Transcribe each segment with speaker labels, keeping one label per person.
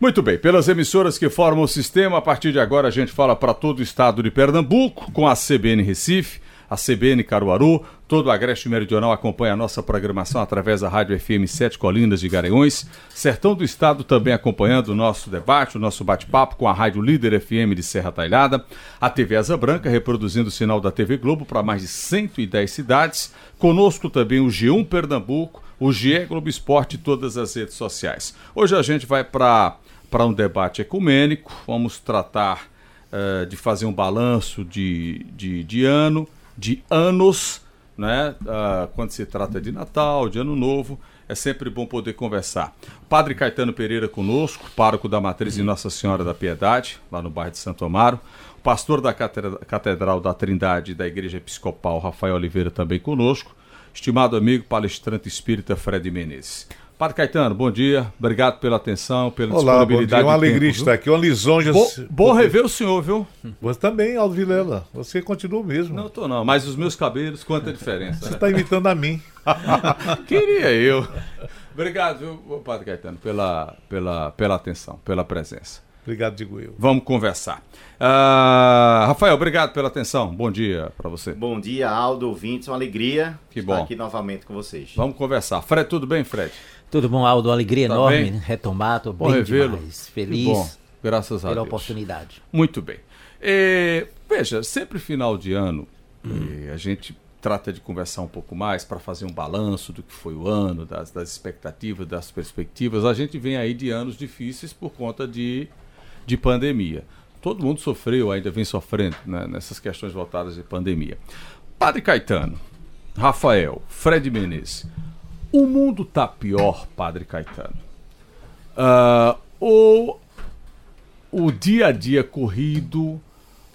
Speaker 1: Muito bem, pelas emissoras que formam o sistema, a partir de agora a gente fala para todo o estado de Pernambuco, com a CBN Recife, a CBN Caruaru, todo o Agreste Meridional acompanha a nossa programação através da Rádio FM 7 Colinas de Garanhões, Sertão do Estado também acompanhando o nosso debate, o nosso bate-papo com a Rádio Líder FM de Serra Talhada, a TV Asa Branca reproduzindo o sinal da TV Globo para mais de 110 cidades, conosco também o G1 Pernambuco, o GE Globo Esporte e todas as redes sociais. Hoje a gente vai para um debate ecumênico, vamos tratar uh, de fazer um balanço de, de, de ano, de anos, né? Uh, quando se trata de Natal, de Ano Novo, é sempre bom poder conversar. Padre Caetano Pereira conosco, pároco da Matriz de Nossa Senhora da Piedade, lá no bairro de Santo Amaro. Pastor da Catedral da Trindade da Igreja Episcopal, Rafael Oliveira, também conosco. Estimado amigo palestrante espírita Fred Menezes. Padre Caetano, bom dia. Obrigado pela atenção, pela
Speaker 2: Olá, disponibilidade. Bom dia. Uma alegria tempo, estar aqui, uma lisonja. Bo
Speaker 1: bom rever o senhor, viu?
Speaker 2: Você também, Aldo Vilela. Você continua mesmo.
Speaker 1: Não estou não, mas os meus cabelos, quanta diferença.
Speaker 2: Você está né? imitando a mim.
Speaker 1: Queria eu. Obrigado, viu, Padre Caetano, pela, pela, pela atenção, pela presença.
Speaker 2: Obrigado, digo eu.
Speaker 1: Vamos conversar. Uh, Rafael, obrigado pela atenção. Bom dia para você.
Speaker 3: Bom dia, Aldo, ouvintes. Uma alegria
Speaker 1: que estar bom.
Speaker 3: aqui novamente com vocês.
Speaker 1: Vamos conversar. Fred, tudo bem, Fred?
Speaker 4: Tudo bom, Aldo? Alegria tá enorme bem? retomar, tô bom bem demais. Feliz bom.
Speaker 1: Graças a
Speaker 4: pela
Speaker 1: Deus.
Speaker 4: oportunidade.
Speaker 1: Muito bem. E, veja, sempre final de ano, hum. a gente trata de conversar um pouco mais para fazer um balanço do que foi o ano, das, das expectativas, das perspectivas. A gente vem aí de anos difíceis por conta de, de pandemia. Todo mundo sofreu, ainda vem sofrendo né, nessas questões voltadas de pandemia. Padre Caetano, Rafael, Fred Menezes, o mundo tá pior, Padre Caetano? Uh, ou o dia a dia corrido,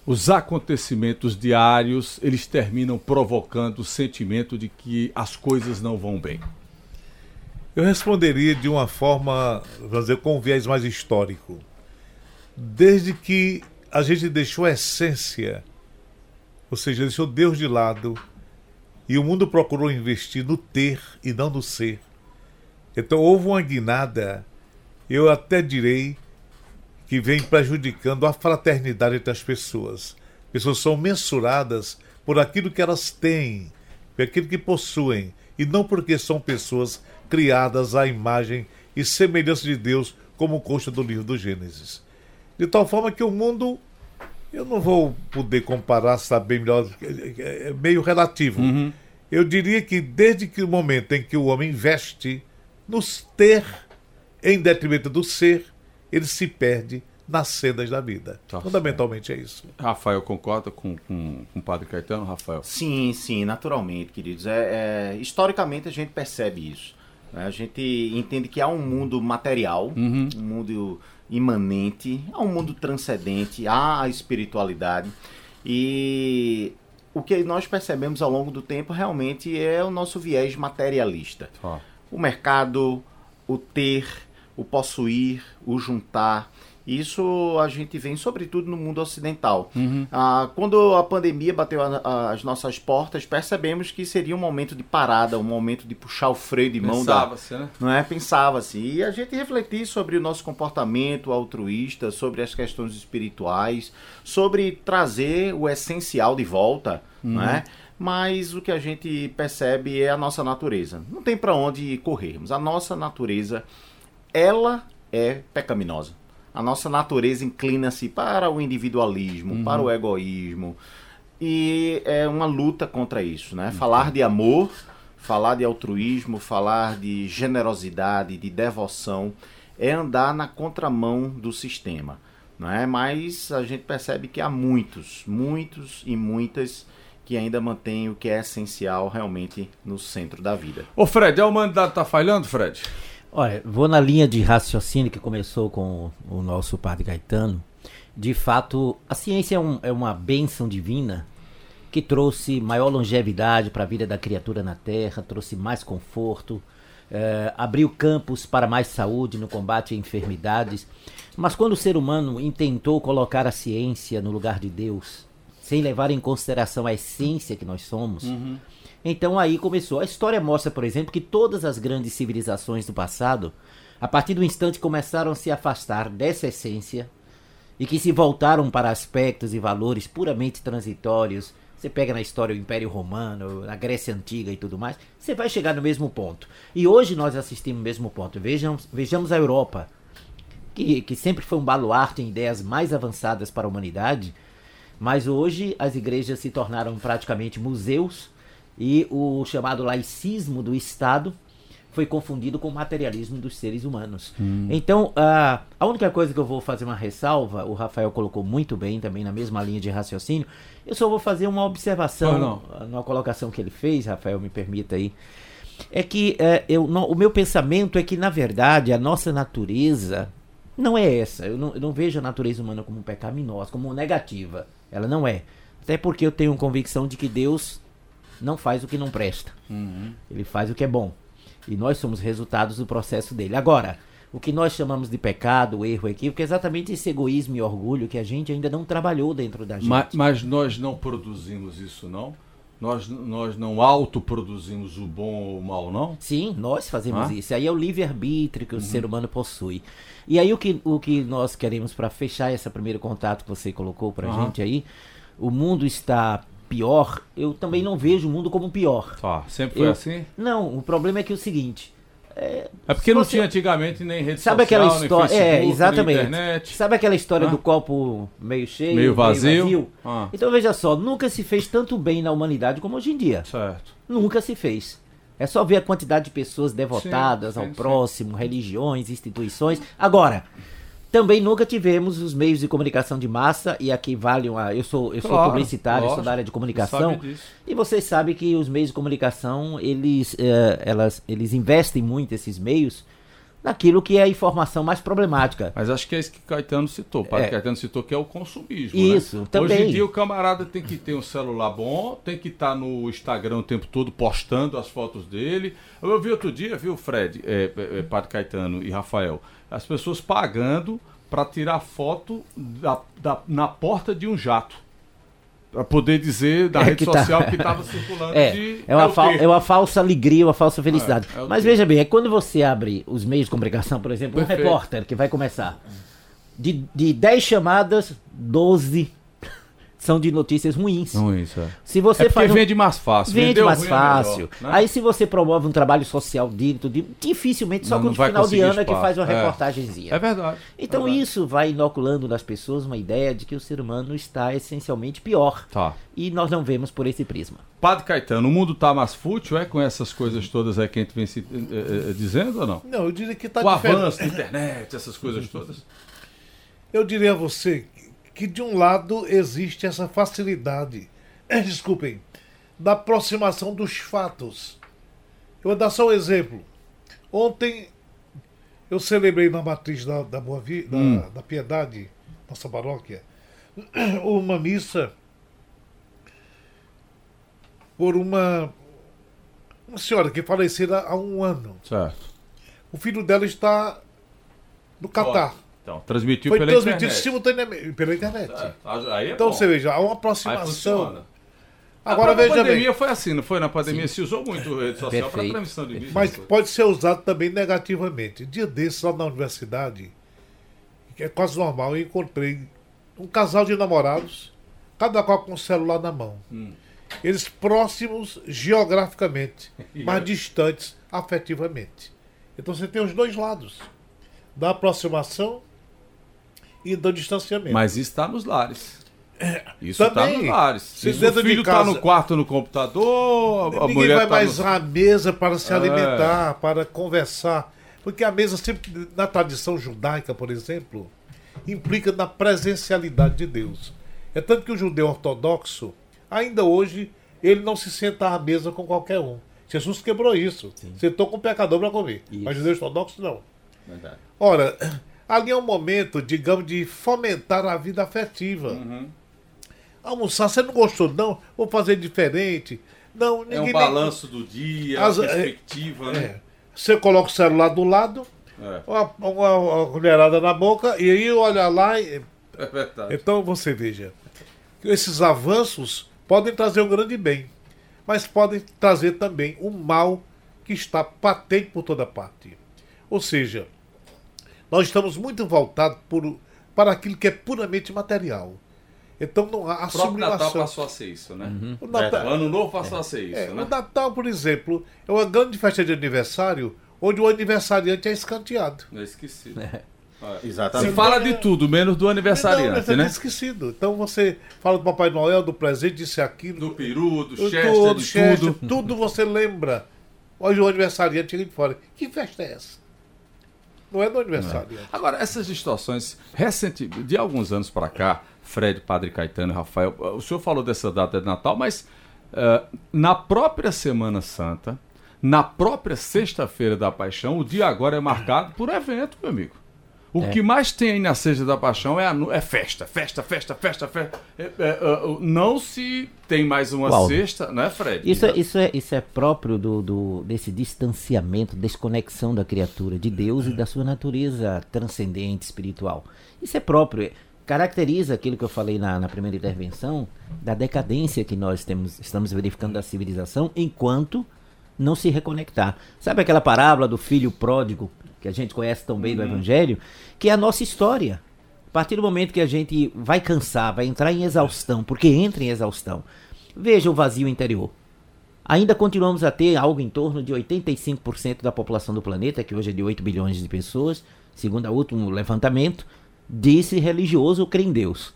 Speaker 1: os acontecimentos diários, eles terminam provocando o sentimento de que as coisas não vão bem?
Speaker 2: Eu responderia de uma forma, vamos dizer, com um viés mais histórico. Desde que a gente deixou a essência, ou seja, deixou Deus de lado, e o mundo procurou investir no ter e não no ser. Então houve uma guinada, eu até direi, que vem prejudicando a fraternidade entre as pessoas. Pessoas são mensuradas por aquilo que elas têm, por aquilo que possuem, e não porque são pessoas criadas à imagem e semelhança de Deus, como consta do livro do Gênesis. De tal forma que o mundo eu não vou poder comparar, saber melhor, é, é meio relativo. Uhum. Eu diria que desde que o momento em que o homem investe no ter em detrimento do ser, ele se perde nas cenas da vida. Tá Fundamentalmente é isso.
Speaker 1: Rafael, concorda com, com, com o padre Caetano, Rafael?
Speaker 3: Sim, sim, naturalmente, queridos. É, é historicamente a gente percebe isso. Né? A gente entende que há um mundo material, uhum. um mundo imanente, há um mundo transcendente, há a espiritualidade. E o que nós percebemos ao longo do tempo realmente é o nosso viés materialista. O mercado, o ter, o possuir, o juntar. Isso a gente vem sobretudo no mundo ocidental. Uhum. Ah, quando a pandemia bateu a, a, as nossas portas, percebemos que seria um momento de parada, um momento de puxar o freio de mão
Speaker 1: Pensava-se, da. Né?
Speaker 3: Não é? Pensava-se. E a gente refletir sobre o nosso comportamento altruísta, sobre as questões espirituais, sobre trazer o essencial de volta, uhum. não é? Mas o que a gente percebe é a nossa natureza. Não tem para onde corrermos. A nossa natureza, ela é pecaminosa a nossa natureza inclina-se para o individualismo, uhum. para o egoísmo. E é uma luta contra isso, né? Uhum. Falar de amor, falar de altruísmo, falar de generosidade, de devoção, é andar na contramão do sistema. Não é? Mas a gente percebe que há muitos, muitos e muitas que ainda mantêm o que é essencial realmente no centro da vida.
Speaker 1: Ô Fred, a humanidade está falhando, Fred?
Speaker 4: Olha, vou na linha de raciocínio que começou com o nosso padre Gaetano. De fato, a ciência é, um, é uma bênção divina que trouxe maior longevidade para a vida da criatura na Terra, trouxe mais conforto, é, abriu campos para mais saúde no combate a enfermidades. Mas quando o ser humano intentou colocar a ciência no lugar de Deus, sem levar em consideração a essência que nós somos, uhum então aí começou. A história mostra, por exemplo, que todas as grandes civilizações do passado A partir do instante começaram a se afastar dessa essência e que se voltaram para aspectos e valores puramente transitórios, você pega na história o Império Romano, a Grécia Antiga e tudo mais, você vai chegar no mesmo ponto. E hoje nós assistimos o mesmo ponto. Vejamos, vejamos a Europa, que, que sempre foi um baluarte em ideias mais avançadas para a humanidade, mas hoje as igrejas se tornaram praticamente museus e o chamado laicismo do Estado foi confundido com o materialismo dos seres humanos. Hum. Então, a, a única coisa que eu vou fazer uma ressalva, o Rafael colocou muito bem também na mesma linha de raciocínio, eu só vou fazer uma observação oh, na colocação que ele fez, Rafael, me permita aí. É que é, eu, não, o meu pensamento é que, na verdade, a nossa natureza não é essa. Eu não, eu não vejo a natureza humana como pecaminosa, como negativa. Ela não é. Até porque eu tenho convicção de que Deus não faz o que não presta. Uhum. Ele faz o que é bom. E nós somos resultados do processo dele. Agora, o que nós chamamos de pecado, erro, equívoco, é exatamente esse egoísmo e orgulho que a gente ainda não trabalhou dentro da gente.
Speaker 1: Mas, mas nós não produzimos isso, não? Nós, nós não autoproduzimos o bom ou o mal, não?
Speaker 4: Sim, nós fazemos ah? isso. Aí é o livre-arbítrio que o uhum. ser humano possui. E aí o que, o que nós queremos para fechar esse primeiro contato que você colocou para uhum. gente aí, o mundo está pior, eu também não vejo o mundo como pior.
Speaker 1: Tá, sempre foi
Speaker 4: eu,
Speaker 1: assim?
Speaker 4: Não, o problema é que é o seguinte.
Speaker 1: É, é porque não você... tinha antigamente nem rede
Speaker 4: Sabe
Speaker 1: social,
Speaker 4: aquela história,
Speaker 1: Facebook,
Speaker 4: é, exatamente. Sabe aquela história ah? do copo meio cheio,
Speaker 1: meio vazio? Meio vazio?
Speaker 4: Ah. Então veja só, nunca se fez tanto bem na humanidade como hoje em dia.
Speaker 1: Certo.
Speaker 4: Nunca se fez. É só ver a quantidade de pessoas devotadas sim, sim, ao próximo, sim. religiões, instituições. Agora, também nunca tivemos os meios de comunicação de massa, e aqui vale uma. Eu sou, eu claro, sou publicitário, lógico, sou da área de comunicação. E vocês sabem que os meios de comunicação, eles, eh, elas, eles investem muito esses meios naquilo que é a informação mais problemática.
Speaker 1: Mas acho que é isso que Caetano citou. O é. Caetano citou que é o consumismo.
Speaker 4: Né? Isso, né? também.
Speaker 1: Hoje em dia o camarada tem que ter um celular bom, tem que estar tá no Instagram o tempo todo postando as fotos dele. Eu vi outro dia, viu, Fred, é, é Padre Caetano e Rafael, as pessoas pagando para tirar foto da, da, na porta de um jato. Para poder dizer da é rede tá... social que estava circulando
Speaker 4: é,
Speaker 1: de.
Speaker 4: É uma, fal... é uma falsa alegria, uma falsa felicidade. É, é Mas veja bem, é quando você abre os meios de comunicação, por exemplo, Perfeito. um repórter que vai começar. De, de 10 chamadas, 12 são de notícias ruins.
Speaker 1: Ruins, é.
Speaker 4: Se você
Speaker 1: é faz um... vende mais fácil.
Speaker 4: Vende mais é fácil. É melhor, né? Aí se você promove um trabalho social dito, dificilmente só não, no final de ano é que faz uma é. reportagenzinha.
Speaker 1: É verdade.
Speaker 4: Então
Speaker 1: verdade.
Speaker 4: isso vai inoculando nas pessoas uma ideia de que o ser humano está essencialmente pior.
Speaker 1: Tá.
Speaker 4: E nós não vemos por esse prisma.
Speaker 1: Padre Caetano, o mundo está mais fútil, é? Com essas coisas todas aí que a gente vem se, eh, dizendo ou não?
Speaker 2: Não, eu diria que está
Speaker 1: diferente. O avanço da internet, essas coisas todas.
Speaker 2: Eu diria a você que de um lado existe essa facilidade, desculpem, da aproximação dos fatos. Eu vou dar só um exemplo. Ontem eu celebrei na matriz da, da, Boa Vi, da, hum. da Piedade, nossa paróquia, uma missa por uma, uma senhora que falecera há um ano.
Speaker 1: Certo.
Speaker 2: O filho dela está no Catar.
Speaker 1: Então, transmitiu
Speaker 2: Foi
Speaker 1: pela
Speaker 2: transmitido internet. simultaneamente pela internet.
Speaker 1: É,
Speaker 2: então,
Speaker 1: bom.
Speaker 2: você veja, há uma aproximação. Agora veja bem.
Speaker 1: Na pandemia foi assim, não foi? Na pandemia Sim. se usou muito rede social para transmissão de vídeo.
Speaker 2: Mas pode ser usado também negativamente. Dia desses, lá na universidade, que é quase normal, eu encontrei um casal de namorados, cada qual com o celular na mão. Hum. Eles próximos geograficamente, mas distantes afetivamente. Então você tem os dois lados da aproximação e do distanciamento.
Speaker 1: Mas isso está nos lares. É, isso está nos lares. Se o filho está no quarto no computador, a
Speaker 2: ninguém
Speaker 1: vai
Speaker 2: tá mais no... à mesa para se é. alimentar, para conversar. Porque a mesa sempre, na tradição judaica, por exemplo, implica na presencialidade de Deus. É tanto que o judeu ortodoxo, ainda hoje, ele não se senta à mesa com qualquer um. Jesus quebrou isso. Sim. Sentou com o pecador para comer. Isso. Mas judeu ortodoxo não. Verdade. Ora, ali é um momento, digamos, de fomentar a vida afetiva. Uhum. Almoçar, você não gostou, não? Vou fazer diferente. Não,
Speaker 1: ninguém, é um balanço nem... do dia, As, perspectiva, é, né? É.
Speaker 2: Você coloca o celular do lado, é. uma, uma, uma, colherada na boca, e aí olha lá. E...
Speaker 1: É verdade.
Speaker 2: Então você veja, esses avanços podem trazer um grande bem, mas podem trazer também um mal que está patente por toda parte. Ou seja, nós estamos muito voltados por, para aquilo que é puramente material. Então não há a
Speaker 1: O próprio Natal passou a ser isso, né?
Speaker 2: O
Speaker 1: O
Speaker 2: Natal,
Speaker 1: ano novo passou a ser isso,
Speaker 2: é,
Speaker 1: né?
Speaker 2: o Natal, por exemplo, é uma grande festa de aniversário onde o aniversariante é escanteado.
Speaker 1: Eu esqueci.
Speaker 4: É.
Speaker 1: Se
Speaker 3: Exatamente.
Speaker 1: fala de tudo, menos do
Speaker 2: Não,
Speaker 1: aniversariante,
Speaker 2: é
Speaker 1: né?
Speaker 2: esquecido. Então você fala do Papai Noel, do presente, disse aquilo.
Speaker 1: Do peru, do
Speaker 2: do
Speaker 1: chester,
Speaker 2: todo,
Speaker 1: de
Speaker 2: Chester,
Speaker 1: tudo.
Speaker 2: tudo você lembra. Hoje o aniversariante chega de fora. Que festa é essa? Não é do aniversário.
Speaker 1: Agora, essas distorções, recente, de alguns anos para cá, Fred, Padre Caetano e Rafael, o senhor falou dessa data de Natal, mas eh, na própria Semana Santa, na própria Sexta-feira da Paixão, o dia agora é marcado por evento, meu amigo. O
Speaker 4: É.
Speaker 1: que mais tem aí na Sexta da Paixão é, a é festa, festa, festa, festa, festa. É, é, é, não se tem mais uma
Speaker 4: Uau.
Speaker 1: sexta, não é, Fred?
Speaker 4: Isso, é, isso, é, isso é próprio do, do- desse distanciamento, desconexão da criatura de Deus e da sua natureza transcendente, espiritual. Isso é próprio. Caracteriza aquilo que eu falei na, na primeira intervenção, da decadência que nós temos, estamos verificando da civilização enquanto não se reconectar. Sabe aquela parábola do filho pródigo, que a gente conhece tão bem do Evangelho, que é a nossa história. A partir do momento que a gente vai cansar, vai entrar em exaustão, porque entra em exaustão, veja o vazio interior. Ainda continuamos a ter algo em torno de 85% da população do planeta, que hoje é de 8 bilhões de pessoas, segundo o último levantamento, disse religioso crê em Deus.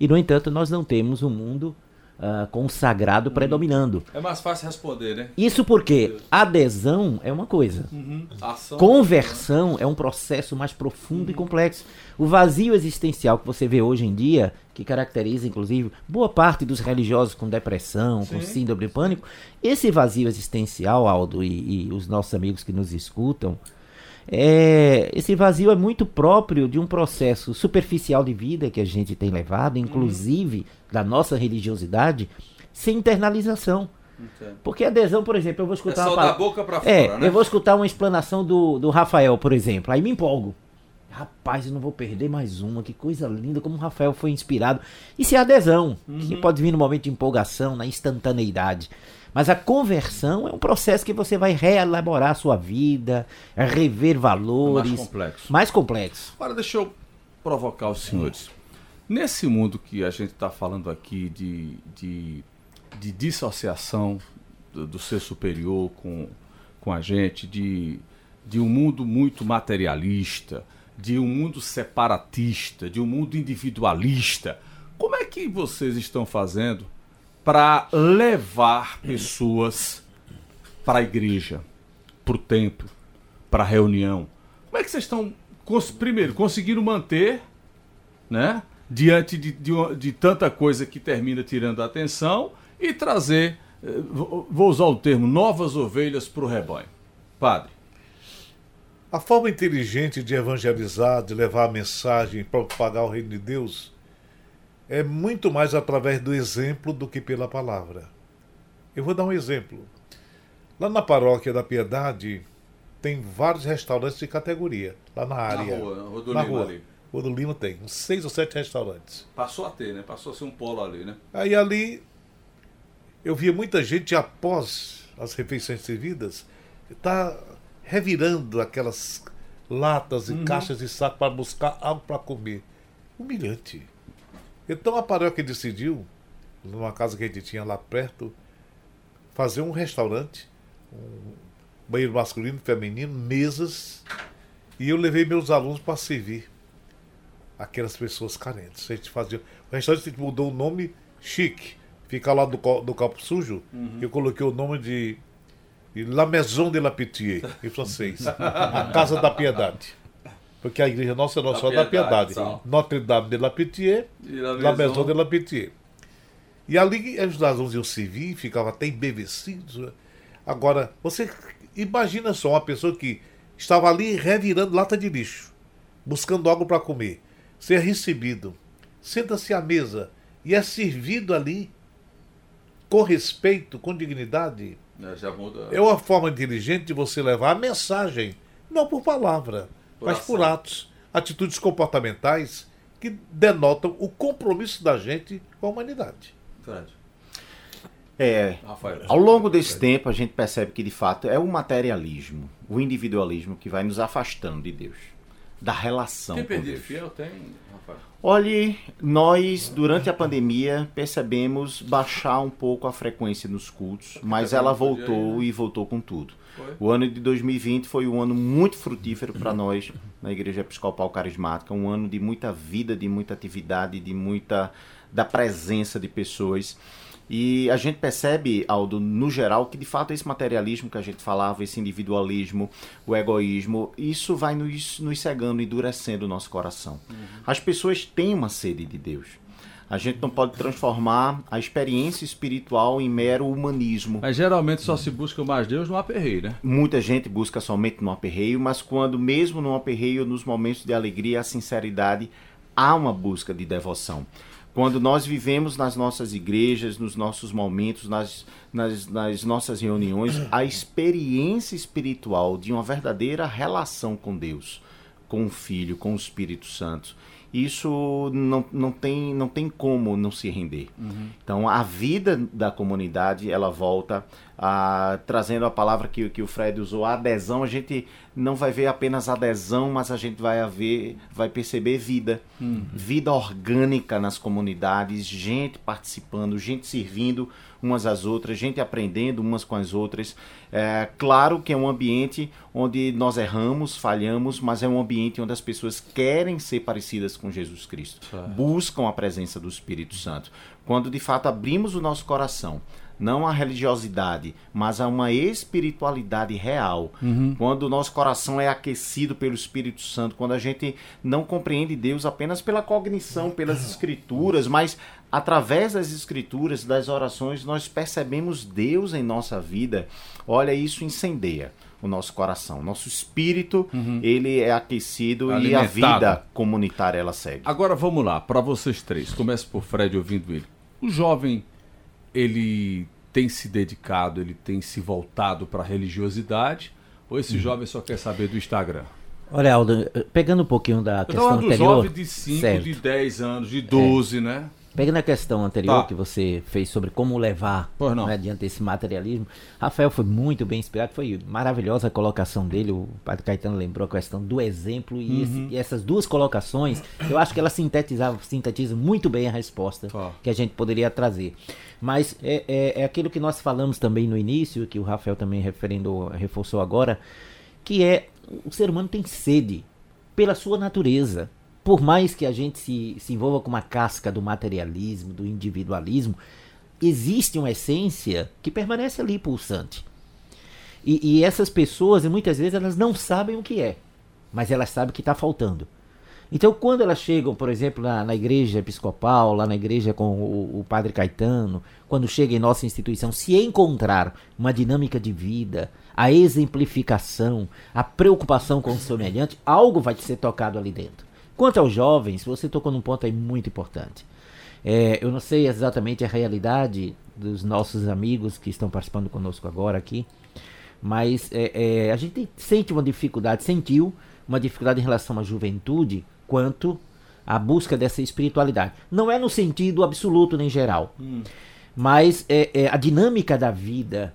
Speaker 4: E, no entanto, nós não temos um mundo ah, consagrado predominando.
Speaker 1: É mais fácil responder, né?
Speaker 4: Isso porque adesão é uma coisa,
Speaker 1: Ação.
Speaker 4: Conversão é um processo mais profundo e complexo. O vazio existencial que você vê hoje em dia, que caracteriza inclusive boa parte dos religiosos com depressão, com síndrome de pânico, esse vazio existencial, Aldo, e, e os nossos amigos que nos escutam, é, esse vazio é muito próprio de um processo superficial de vida que a gente tem levado, inclusive da nossa religiosidade, sem internalização.
Speaker 1: Entendo.
Speaker 4: Porque adesão, por exemplo, eu vou
Speaker 1: É
Speaker 4: escutar
Speaker 1: só
Speaker 4: uma
Speaker 1: da boca pra fora,
Speaker 4: É,
Speaker 1: né?
Speaker 4: eu vou escutar uma explanação do, do Rafael, por exemplo. Aí me empolgo. Rapaz, eu não vou perder mais uma. Que coisa linda, como o Rafael foi inspirado. Isso é adesão, que
Speaker 1: Uhum.
Speaker 4: pode vir no momento de empolgação, na instantaneidade. Mas a conversão é um processo que você vai reelaborar a sua vida, rever valores.
Speaker 1: mais complexo.
Speaker 4: Mais complexo.
Speaker 1: Agora deixa eu provocar os senhores. Nesse mundo que a gente está falando aqui de, de, de dissociação do, do ser superior com, com a gente, de, de um mundo muito materialista, de um mundo separatista, de um mundo individualista, como é que vocês estão fazendo para levar pessoas para a igreja, para o templo, para a reunião? Como é que vocês estão, primeiro, conseguindo manter, né, diante de, de, de tanta coisa que termina tirando a atenção e trazer, eh, vou usar o termo, novas ovelhas para o rebanho? Padre.
Speaker 2: A forma inteligente de evangelizar, de levar a mensagem, propagar o reino de Deus, é muito mais através do exemplo do que pela palavra. Eu vou dar um exemplo. Lá na paróquia da Piedade, tem vários restaurantes de categoria, lá na área.
Speaker 1: rua, na Rua do
Speaker 2: na
Speaker 1: Lima
Speaker 2: rua.
Speaker 1: ali.
Speaker 2: Rua do Lima tem uns seis ou sete restaurantes.
Speaker 1: Passou a ter, né? Passou a ser um polo ali, né?
Speaker 2: Aí ali eu via muita gente após as refeições servidas tá revirando aquelas latas e caixas de saco para buscar algo para comer. Humilhante. Então a paróquia decidiu, numa casa que a gente tinha lá perto, fazer um restaurante, um banheiro masculino, feminino, mesas, e eu levei meus alunos para servir aquelas pessoas carentes. A gente fazia. O restaurante mudou o nome chique. Fica lá do, do Campo Sujo. Eu coloquei o nome de, La Maison de la Pitié, em francês. a Casa da Piedade. Porque a igreja nossa é Nossa Senhora da
Speaker 1: Piedade, só.
Speaker 2: Notre Dame de la Pitié,
Speaker 1: La
Speaker 2: La
Speaker 1: Maison-
Speaker 2: de la Pitié. E ali os alunos iam servir, ficavam até embevecidos. Agora, você imagina só uma pessoa que estava ali revirando lata de lixo, buscando algo para comer, ser recebido, senta-se à mesa e é servido ali com respeito, com dignidade.
Speaker 1: É, já muda.
Speaker 2: É uma forma inteligente de você levar a mensagem, não por palavra,
Speaker 1: Por
Speaker 2: mas
Speaker 1: ação.
Speaker 2: por atos, atitudes comportamentais que denotam o compromisso da gente com a humanidade.
Speaker 1: Fred.
Speaker 3: É,
Speaker 1: Rafael.
Speaker 3: Ao longo desse tempo, a gente percebe que de fato é o materialismo, o individualismo que vai nos afastando de Deus. Da relação
Speaker 1: Tem perdido fiel? Tem, Rafael.
Speaker 3: Olhe, nós durante a pandemia percebemos baixar um pouco a frequência nos cultos, mas
Speaker 1: cada um
Speaker 3: ela voltou
Speaker 1: né?
Speaker 3: e voltou com tudo. O ano de 2020 foi um ano muito frutífero para nós na Igreja Episcopal Carismática, um ano de muita vida, de muita atividade, de muita da presença de pessoas. E a gente percebe, Aldo, no geral, que de fato esse materialismo que a gente falava, esse individualismo, o egoísmo, isso vai nos, nos cegando, endurecendo o nosso coração. As pessoas têm uma sede de Deus. A gente não pode transformar a experiência espiritual em mero humanismo.
Speaker 1: Mas geralmente só se busca mais Deus no aperreio, né?
Speaker 3: Muita gente busca somente no aperreio, mas quando mesmo no aperreio, nos momentos de alegria, a sinceridade, há uma busca de devoção. Quando nós vivemos nas nossas igrejas, nos nossos momentos, nas, nas, nas nossas reuniões, a experiência espiritual de uma verdadeira relação com Deus, com o Filho, com o Espírito Santo, isso não, não, tem, não tem como não se render. Então, a vida da comunidade, ela volta a, trazendo a palavra que, que o Fred usou, a adesão. A gente não vai ver apenas adesão, mas a gente vai, haver, vai perceber vida. Vida orgânica nas comunidades, gente participando, gente servindo umas às outras, gente aprendendo umas com as outras. É claro que é um ambiente onde nós erramos, falhamos, mas é um ambiente onde as pessoas querem ser parecidas com Jesus Cristo, buscam a presença do Espírito Santo. Quando de fato abrimos o nosso coração, não a religiosidade, mas a uma espiritualidade real. Quando o nosso coração é aquecido pelo Espírito Santo, quando a gente não compreende Deus apenas pela cognição, pelas escrituras, mas através das escrituras, das orações, nós percebemos Deus em nossa vida. Olha, isso incendeia o nosso coração. Nosso espírito, ele é aquecido e a
Speaker 1: Alimentado.
Speaker 3: vida comunitária ela segue.
Speaker 1: Agora vamos lá, para vocês três. Começa por Fred ouvindo ele. O jovem, ele tem se dedicado, ele tem se voltado para a religiosidade? Ou
Speaker 3: Uhum.
Speaker 1: esse jovem só quer saber do Instagram?
Speaker 4: Olha, Aldo, pegando um pouquinho da
Speaker 1: Eu
Speaker 4: questão anterior.
Speaker 1: jovem de 5,
Speaker 4: certo.
Speaker 1: de 10 anos, de 12, né?
Speaker 4: Pegando a questão anterior
Speaker 1: Tá.
Speaker 4: que você fez sobre como levar né, diante desse materialismo, Rafael foi muito bem inspirado, foi maravilhosa a colocação dele. O Padre Caetano lembrou a questão do exemplo e, esse-
Speaker 1: Uhum.
Speaker 4: e essas duas colocações, eu acho que ela sintetizava, sintetiza muito bem a resposta
Speaker 1: Tá.
Speaker 4: que a gente poderia trazer. Mas é, é, é aquilo que nós falamos também no início, que o Rafael também referendou, reforçou agora, que é o ser humano tem sede pela sua natureza. Por mais que a gente se, se envolva com uma casca do materialismo, do individualismo, existe uma essência que permanece ali pulsante. E, e essas pessoas, muitas vezes, elas não sabem o que é, mas elas sabem que está faltando. Então, quando elas chegam, por exemplo, na, na igreja episcopal, lá na igreja com o, o padre Caetano, quando chega em nossa instituição, se encontrar uma dinâmica de vida, a exemplificação, a preocupação com o semelhante, algo vai ser tocado ali dentro. Quanto aos jovens, você tocou num ponto aí muito importante. É, eu não sei exatamente a realidade dos nossos amigos que estão participando conosco agora aqui, mas é, é, a gente sente uma dificuldade, sentiu uma dificuldade em relação à juventude quanto à busca dessa espiritualidade. Não é no sentido absoluto nem geral, mas é, é a dinâmica da vida,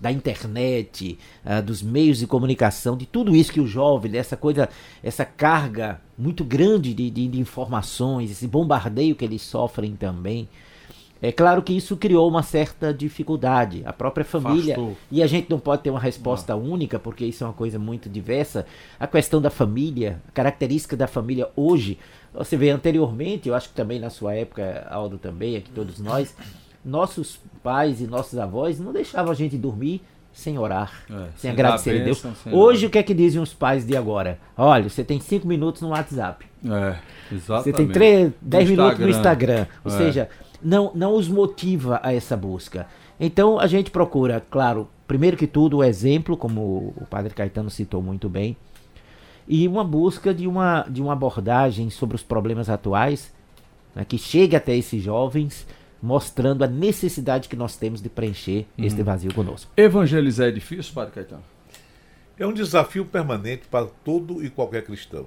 Speaker 4: da internet, ah, dos meios de comunicação, de tudo isso que o jovem, dessa coisa, essa carga muito grande de, de, de informações, esse bombardeio que eles sofrem também. É claro que isso criou uma certa dificuldade. A própria família.
Speaker 1: Afastou.
Speaker 4: E a gente não pode ter uma resposta única, porque isso é uma coisa muito diversa. A questão da família, a característica da família hoje. Você vê anteriormente, eu acho que também na sua época, Aldo também, aqui todos nós, nossos pais e nossos avós não deixavam a gente dormir sem orar,
Speaker 1: É,
Speaker 4: sem
Speaker 1: sem
Speaker 4: agradecer a Deus. Hoje o que é que dizem os pais de agora? Olha, você tem cinco minutos no WhatsApp.
Speaker 1: É, exatamente.
Speaker 4: Você tem três, 10
Speaker 1: No
Speaker 4: minutos no Instagram. Ou
Speaker 1: É.
Speaker 4: seja, não, não os motiva a essa busca. Então a gente procura, claro, primeiro que tudo, o exemplo, como o Padre Caetano citou muito bem, e uma busca de uma, de uma abordagem sobre os problemas atuais né, que chegue até esses jovens, mostrando a necessidade que nós temos de preencher
Speaker 1: Uhum.
Speaker 4: este vazio conosco.
Speaker 1: Evangelizar é difícil, Padre Caetano?
Speaker 2: É um desafio permanente para todo e qualquer cristão.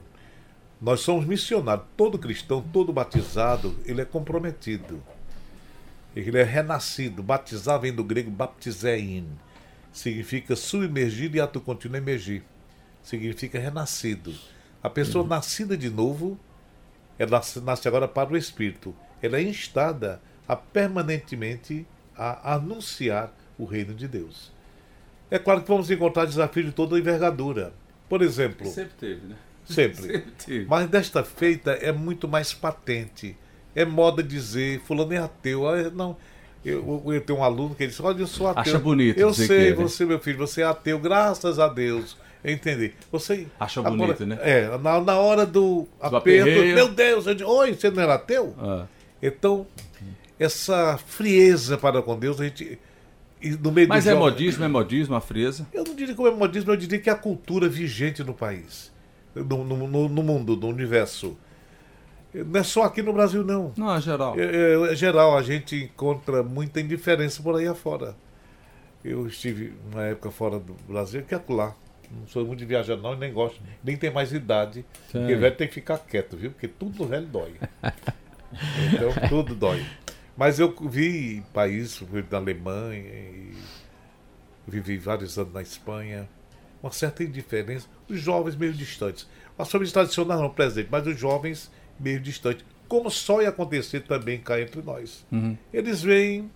Speaker 2: Nós somos missionários. Todo cristão, todo batizado, ele é comprometido. Ele é renascido. Batizar vem do grego baptizein. Significa submergir e ato contínuo emergir. Significa renascido. A pessoa nascida de novo, ela nasce agora para o Espírito. Ela é instada a permanentemente a anunciar o reino de Deus. É claro que vamos encontrar desafios de toda envergadura. Por exemplo,
Speaker 1: Sempre teve, né?
Speaker 2: sempre.
Speaker 1: Sempre teve.
Speaker 2: Mas desta feita é muito mais patente. É moda dizer, fulano é ateu. Ah, não, eu, eu tenho um aluno que ele diz, olha, eu sou ateu.
Speaker 1: Acha bonito
Speaker 2: Eu sei,
Speaker 1: é, né?
Speaker 2: você, meu filho, você é ateu, graças a Deus. Eu entendi. Você.
Speaker 1: Acha
Speaker 2: agora-
Speaker 1: bonito, né?
Speaker 2: É, na, na hora do aperto,
Speaker 1: aperreio.
Speaker 2: meu Deus, eu digo, oi, você não era ateu?
Speaker 1: Ah.
Speaker 2: Então, essa frieza para com Deus, a gente. no meio
Speaker 1: Mas é
Speaker 2: jovem-
Speaker 1: modismo, é modismo, a frieza.
Speaker 2: eu não diria que é modismo, eu diria que é a cultura vigente no país, no, no, no- mundo, no universo. Não é só aqui no Brasil, não.
Speaker 1: Não, é geral.
Speaker 2: É, é- é geral, a gente encontra muita indiferença por aí afora. Eu estive uma época fora do Brasil, que é lá. Não sou muito de viajar, não, e nem gosto. Nem tem mais idade. Porque
Speaker 1: Sério?
Speaker 2: velho tem que ficar quieto, viu? Porque tudo velho dói. Então, tudo dói. Mas eu vi países, fui na Alemanha, vivi vários anos na Espanha, uma certa indiferença. Os jovens meio distantes. As famílias tradicionais não presentes, mas os jovens meio distantes. Como só ia acontecer também cá entre nós. Eles vêm,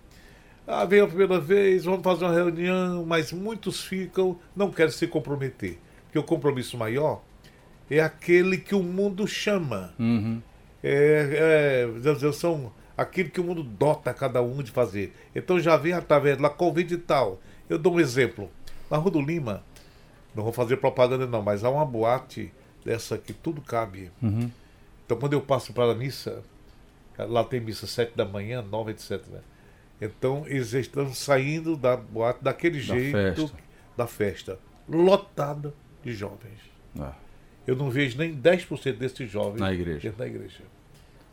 Speaker 2: ah, vem a primeira vez, vamos fazer uma reunião, mas muitos ficam, não querem se comprometer. Porque o compromisso maior é aquele que o mundo chama.
Speaker 1: Uhum.
Speaker 2: É, é, são aquilo que o mundo dota cada um de fazer. Então já vem através lá, convite e tal. Eu dou um exemplo. Na Rua do Lima, não vou fazer propaganda não, mas há uma boate dessa que tudo cabe.
Speaker 1: Uhum.
Speaker 2: Então quando eu passo para a missa, lá tem missa sete da manhã, nove, etc. né? Então eles estão saindo da boate daquele jeito
Speaker 1: festa.
Speaker 2: da festa, lotada de jovens.
Speaker 1: Ah.
Speaker 2: Eu não vejo nem 10% desses jovens
Speaker 1: Na igreja.
Speaker 2: dentro da igreja.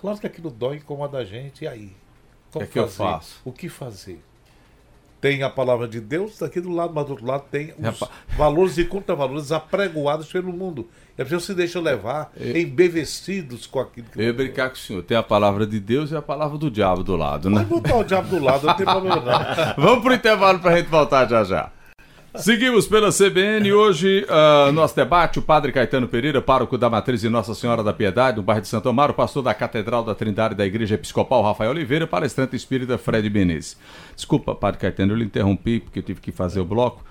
Speaker 2: Claro que aquilo dói, incomoda a gente, e aí? Como
Speaker 1: que que eu
Speaker 2: fazer?
Speaker 1: faço?
Speaker 2: O que fazer? Tem a palavra de Deus daqui do lado, mas do outro lado tem os
Speaker 1: Repa-
Speaker 2: valores e contravalores apregoados pelo mundo. E a pessoa se deixa levar, embevecidos com aquilo que
Speaker 1: Eu ia brincar com o senhor. Tem a palavra de Deus e a palavra do diabo do lado, né?
Speaker 2: Vai botar o diabo do lado, não tem problema não.
Speaker 1: Vamos pro intervalo pra gente voltar já já. Seguimos pela CBN. Hoje, ah, nosso debate, o padre Caetano Pereira, pároco da Matriz de Nossa Senhora da Piedade, no bairro de Santo Amaro, pastor da Catedral da Trindade da Igreja Episcopal Rafael Oliveira, palestrante espírita Fred Menezes. Desculpa, padre Caetano, eu lhe interrompi porque eu tive que fazer o bloco.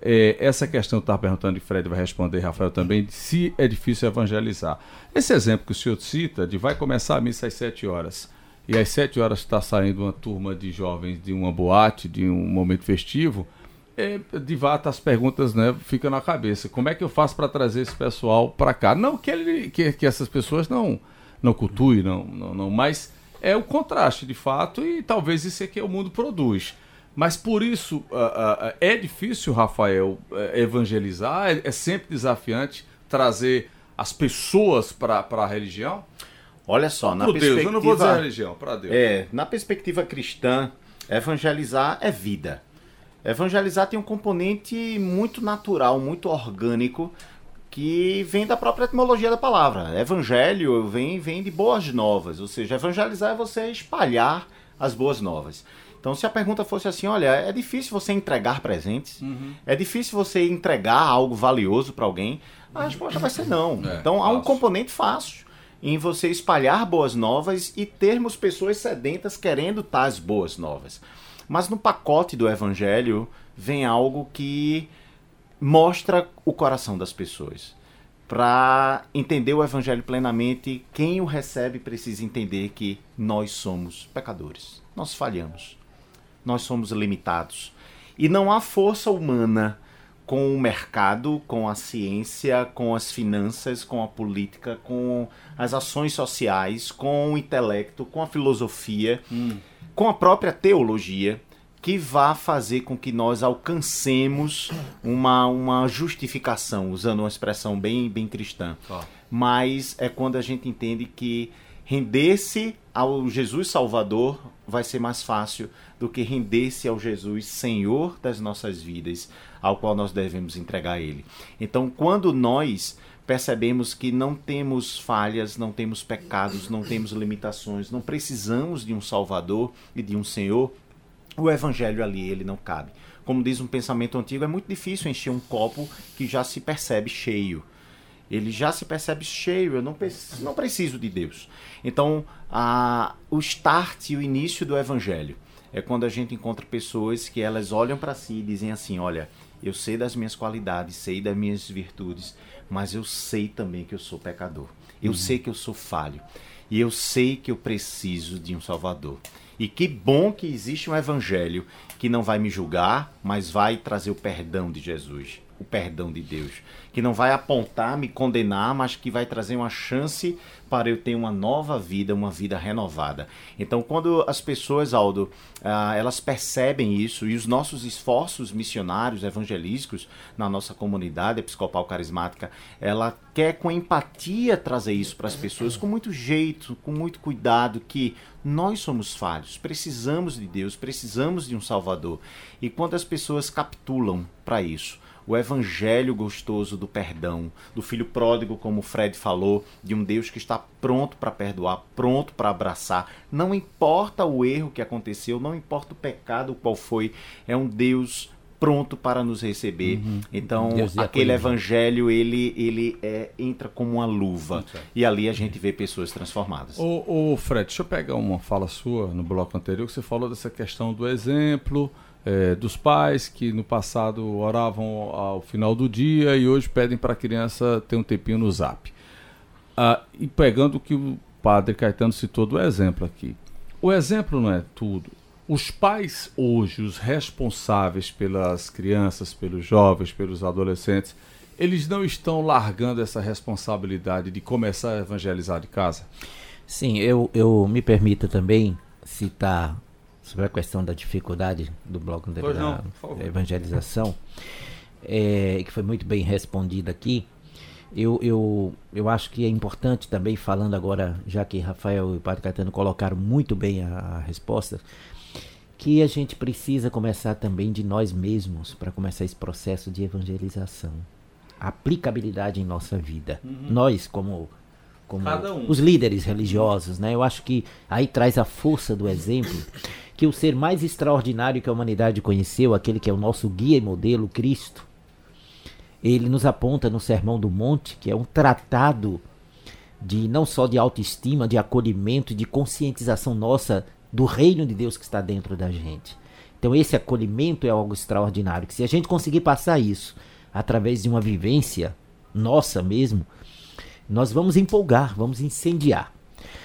Speaker 1: É, essa questão que eu estava perguntando e Fred vai responder, Rafael também, se é difícil evangelizar. Esse exemplo que o senhor cita, de vai começar a missa às 7 horas, e às 7 horas está saindo uma turma de jovens de uma boate, de um momento festivo, é, de vata as perguntas né, ficam na cabeça. Como é que eu faço para trazer esse pessoal para cá? Não que, ele, que, que essas pessoas não, não cultuem, não, não, não, mas é o contraste de fato e talvez isso é que o mundo produz. Mas por isso ah, ah, é difícil, Rafael, eh, evangelizar, é, é sempre desafiante trazer as pessoas para a religião?
Speaker 3: Olha só, na
Speaker 1: Deus,
Speaker 3: perspectiva...
Speaker 1: eu não vou dizer religião, para Deus.
Speaker 3: É, na perspectiva cristã, evangelizar é vida. Evangelizar tem um componente muito natural, muito orgânico, que vem da própria etimologia da palavra. Evangelho vem, vem de boas novas, ou seja, evangelizar é você espalhar as boas novas. Então, se a pergunta fosse assim, olha, é difícil você entregar presentes, é difícil você entregar algo valioso para alguém, a resposta vai ser não.
Speaker 1: É,
Speaker 3: então, há um
Speaker 1: fácil.
Speaker 3: componente fácil em você espalhar boas novas e termos pessoas sedentas querendo tais boas novas. Mas no pacote do evangelho vem algo que mostra o coração das pessoas. Para entender o evangelho plenamente, quem o recebe precisa entender que nós somos pecadores. Nós falhamos. Nós somos limitados. E não há força humana com o mercado, com a ciência, com as finanças, com a política, com as ações sociais, com o intelecto, com a filosofia, com a própria teologia, que vá fazer com que nós alcancemos uma, uma justificação, usando uma expressão bem, bem cristã.
Speaker 1: Ó.
Speaker 3: Mas é quando a gente entende que render-se ao Jesus Salvador vai ser mais fácil do que render-se ao Jesus Senhor das nossas vidas, ao qual nós devemos entregar Ele. Então, quando nós percebemos que não temos falhas, não temos pecados, não temos limitações, não precisamos de um Salvador e de um Senhor, o evangelho ali ele não cabe. Como diz um pensamento antigo, é muito difícil encher um copo que já se percebe cheio. Ele já se percebe cheio, eu não, não preciso de Deus. Então, a, o start e o início do evangelho é quando a gente encontra pessoas que elas olham para si e dizem assim: olha, eu sei das minhas qualidades, sei das minhas virtudes, mas eu sei também que eu sou pecador. Eu uhum. sei que eu sou falho. E eu sei que eu preciso de um Salvador. E que bom que existe um evangelho que não vai me julgar, mas vai trazer o perdão de Jesus o perdão de Deus, que não vai apontar, me condenar, mas que vai trazer uma chance para eu ter uma nova vida, uma vida renovada. Então, quando as pessoas, Aldo, uh, elas percebem isso e os nossos esforços missionários, evangelísticos na nossa comunidade episcopal carismática, ela quer com empatia trazer isso para as pessoas com muito jeito, com muito cuidado, que nós somos falhos, precisamos de Deus, precisamos de um Salvador. E quando as pessoas capitulam para isso, o evangelho gostoso do perdão, do filho pródigo, como o Fred falou, de um Deus que está pronto para perdoar, pronto para abraçar. Não importa o erro que aconteceu, não importa o pecado qual foi, é um Deus pronto para nos receber. Uhum. Então, aquele evangelho, ele, ele é, entra como uma luva. E ali a gente vê pessoas transformadas.
Speaker 1: Ô, ô, Fred, deixa eu pegar uma fala sua no bloco anterior, que você falou dessa questão do exemplo, é, dos pais que no passado oravam ao final do dia e hoje pedem para a criança ter um tempinho no zap. Ah, e pegando o que o padre Caetano citou do exemplo aqui. O exemplo não é tudo. Os pais hoje, os responsáveis pelas crianças, pelos jovens, pelos adolescentes, eles não estão largando essa responsabilidade de começar a evangelizar de casa?
Speaker 4: Sim, eu, eu me permito também citar sobre a questão da dificuldade do bloco da, não, da evangelização, é, que foi muito bem respondida aqui. Eu, eu, eu acho que é importante também, falando agora, já que Rafael e o Padre Caetano colocaram muito bem a, a resposta, que a gente precisa começar também de nós mesmos para começar esse processo de evangelização. A aplicabilidade em nossa vida. Uhum. Nós, como como um. os líderes religiosos, né? Eu acho que aí traz a força do exemplo que o ser mais extraordinário que a humanidade conheceu, aquele que é o nosso guia e modelo, Cristo, ele nos aponta no Sermão do Monte, que é um tratado de não só de autoestima, de acolhimento, de conscientização nossa do reino de Deus que está dentro da gente. Então esse acolhimento é algo extraordinário, que se a gente conseguir passar isso através de uma vivência nossa mesmo, nós vamos empolgar, vamos incendiar.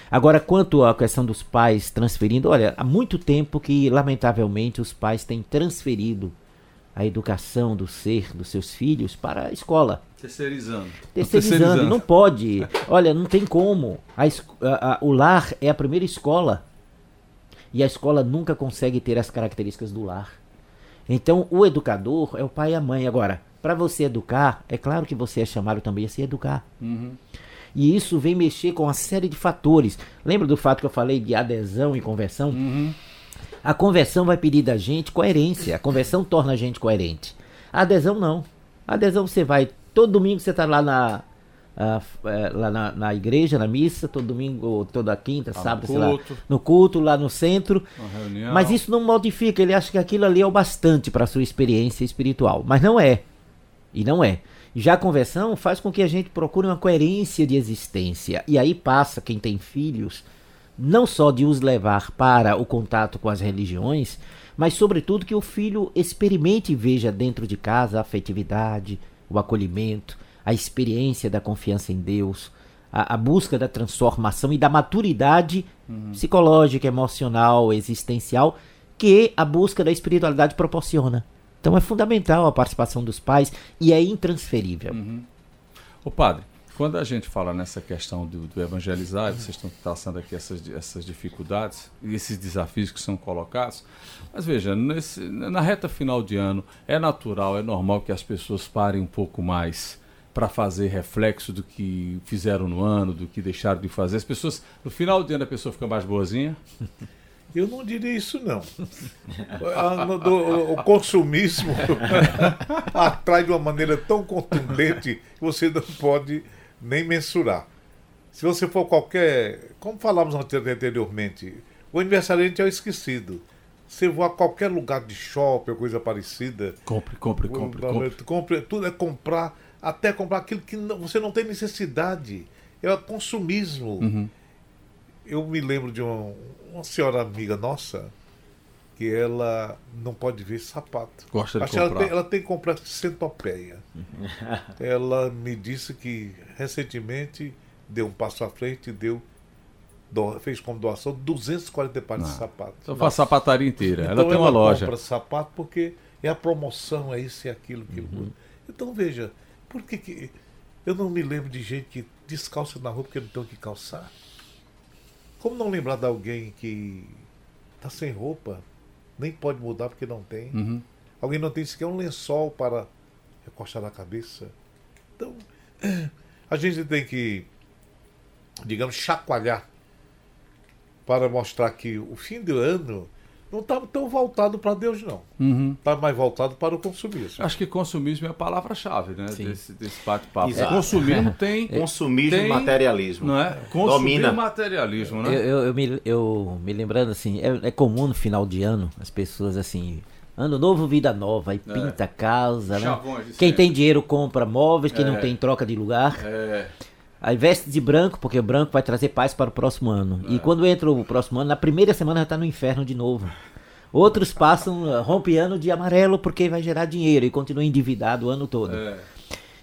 Speaker 4: Agora, quanto à questão dos pais transferindo, olha, há muito tempo que, lamentavelmente, os pais têm transferido a educação do ser dos seus filhos para a escola.
Speaker 1: Terceirizando.
Speaker 4: Terceirizando, Terceirizando. não pode. Olha, não tem como. A, a, a, o lar é a primeira escola. E a escola nunca consegue ter as características do lar. Então, o educador é o pai e a mãe. Agora, para você educar, é claro que você é chamado também a se educar. Uhum. E isso vem mexer com uma série de fatores. Lembra do fato que eu falei de adesão e conversão? Uhum. A conversão vai pedir da gente coerência. A conversão torna a gente coerente. A adesão não. A adesão você vai. Todo domingo você está lá na, é, lá na, na, igreja, na missa, todo domingo, toda quinta, ah, sábado, culto. Lá, no culto, lá no centro. Mas isso não modifica, ele acha que aquilo ali é o bastante para a sua experiência espiritual. Mas não é. E não é. Já a conversão faz com que a gente procure uma coerência de existência. E aí passa quem tem filhos, não só de os levar para o contato com as religiões, mas sobretudo que o filho experimente e veja dentro de casa a afetividade, o acolhimento, a experiência da confiança em Deus, a, a busca da transformação e da maturidade uhum. psicológica, emocional, existencial que a busca da espiritualidade proporciona. Então é fundamental a participação dos pais e é intransferível.
Speaker 1: Uhum. O padre, quando a gente fala nessa questão do, do evangelizar, vocês estão traçando aqui essas, essas dificuldades e esses desafios que são colocados, mas veja, nesse, na reta final de ano é natural, é normal que as pessoas parem um pouco mais para fazer reflexo do que fizeram no ano, do que deixaram de fazer. As pessoas, no final de ano, a pessoa fica mais boazinha.
Speaker 2: Eu não diria isso, não. o consumismo atrai de uma maneira tão contundente que você não pode nem mensurar. Se você for qualquer. Como falamos anteriormente, o aniversariante é o esquecido. Você for a qualquer lugar de shopping ou coisa parecida.
Speaker 1: Compre, compre, compre. compre.
Speaker 2: compre tudo é comprar até comprar aquilo que não- você não tem necessidade. É o consumismo.
Speaker 1: Uhum.
Speaker 2: Eu me lembro de uma, uma senhora amiga nossa que ela não pode ver sapato.
Speaker 1: Gosta de
Speaker 2: Acho que ela
Speaker 1: comprar.
Speaker 2: tem, ela tem complexo de centopeia. ela me disse que recentemente deu um passo à frente e deu do- fez como doação 240 pares de
Speaker 1: Ah.
Speaker 2: sapatos.
Speaker 1: Então faz sapataria inteira. ela
Speaker 2: Então
Speaker 1: tem uma loja.
Speaker 2: compra sapato porque é a promoção, é isso e aquilo que
Speaker 1: Uhum.
Speaker 2: Então veja, por que, que eu não me lembro de gente que descalça na rua porque não tem o que calçar? Como não lembrar de alguém que está sem roupa, nem pode mudar porque não tem?
Speaker 1: Uhum.
Speaker 2: Alguém não tem sequer um lençol para recostar na cabeça. Então, a gente tem que, digamos, chacoalhar para mostrar que o fim do ano não está tão voltado para Deus, não.
Speaker 1: Uhum.
Speaker 2: Está mais voltado para o consumismo.
Speaker 1: Acho que consumismo é a palavra-chave, né?
Speaker 4: Sim.
Speaker 1: Desse, desse bate-papo. Consumismo tem.
Speaker 3: Consumismo
Speaker 1: Tem-
Speaker 3: e materialismo.
Speaker 1: Não é? Consumir materialismo,
Speaker 4: Eu,
Speaker 1: né?
Speaker 4: eu, eu me, eu me lembrando assim, é, é comum no final de ano as pessoas assim, ano novo, vida nova, aí pinta a casa, né? Quem
Speaker 1: sempre.
Speaker 4: tem dinheiro compra móveis, quem
Speaker 1: É.
Speaker 4: não tem troca de lugar.
Speaker 1: É.
Speaker 4: Aí veste de branco, porque o branco vai trazer paz para o próximo ano.
Speaker 1: É.
Speaker 4: E quando entra o próximo ano, na primeira semana já está no inferno de novo. Outros passam, eh, rompe ano de amarelo porque vai gerar dinheiro e continua endividado o ano todo.
Speaker 1: é.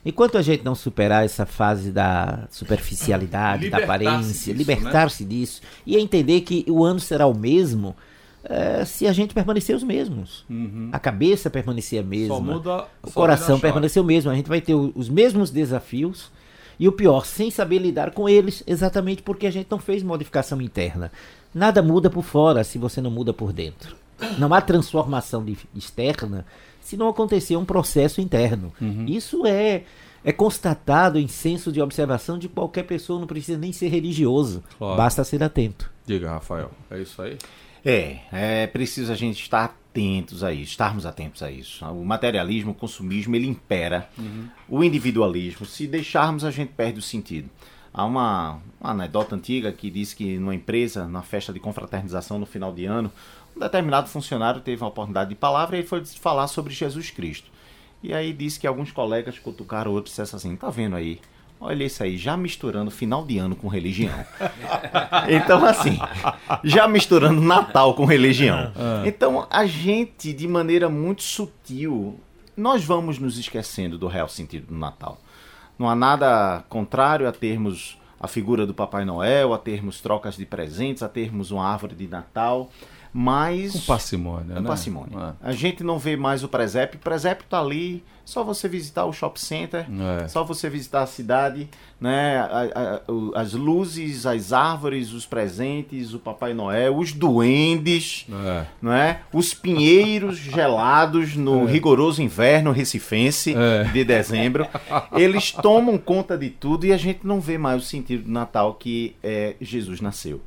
Speaker 4: Enquanto a gente não superar essa fase da superficialidade, da aparência,
Speaker 1: disso,
Speaker 4: libertar-se disso e entender que o ano será o mesmo eh, se a gente permanecer os mesmos. A cabeça permanecer a mesma,
Speaker 1: Uhum. Muda
Speaker 4: o coração permanecer o mesmo. A gente vai ter os mesmos desafios e o pior, sem saber lidar com eles, exatamente porque a gente não fez modificação interna. Nada muda por fora se você não muda por dentro. Não há transformação de- externa se não acontecer um processo interno.
Speaker 1: Uhum.
Speaker 4: Isso é é constatado em senso de observação de qualquer pessoa, não precisa nem ser religioso.
Speaker 1: Claro.
Speaker 4: Basta ser atento.
Speaker 1: Diga, Rafael. É isso aí?
Speaker 3: É, é preciso a gente estar atentos a isso, estarmos atentos a isso. O materialismo, o consumismo, ele impera. O individualismo, se deixarmos, a gente perde o sentido. Há uma, uma anedota antiga que diz que numa empresa, na festa de confraternização no final de ano, um determinado funcionário teve uma oportunidade de palavra e ele foi falar sobre Jesus Cristo. E aí disse que alguns colegas cutucaram outros e disseram assim, tá vendo aí? Olha isso aí, já misturando final de ano com religião. Então, assim, já misturando Natal com religião. Então, a gente, de maneira muito sutil, nós vamos nos esquecendo do real sentido do Natal. Não há nada contrário a termos a figura do Papai Noel, a termos trocas de presentes, a termos uma árvore de Natal, mas...
Speaker 1: Com parcimônia,
Speaker 3: Com
Speaker 1: né?
Speaker 3: parcimônia.
Speaker 1: É.
Speaker 3: A gente não vê mais o presépio. O presépio tá ali, só você visitar o shopping center,
Speaker 1: É.
Speaker 3: só você visitar a cidade, né? A- a- as luzes, as árvores, os presentes, o Papai Noel, os duendes,
Speaker 1: É.
Speaker 3: não é? Os pinheiros gelados no rigoroso inverno recifense
Speaker 1: É.
Speaker 3: de dezembro. Eles tomam conta de tudo e a gente não vê mais o sentido do Natal que é Jesus nasceu.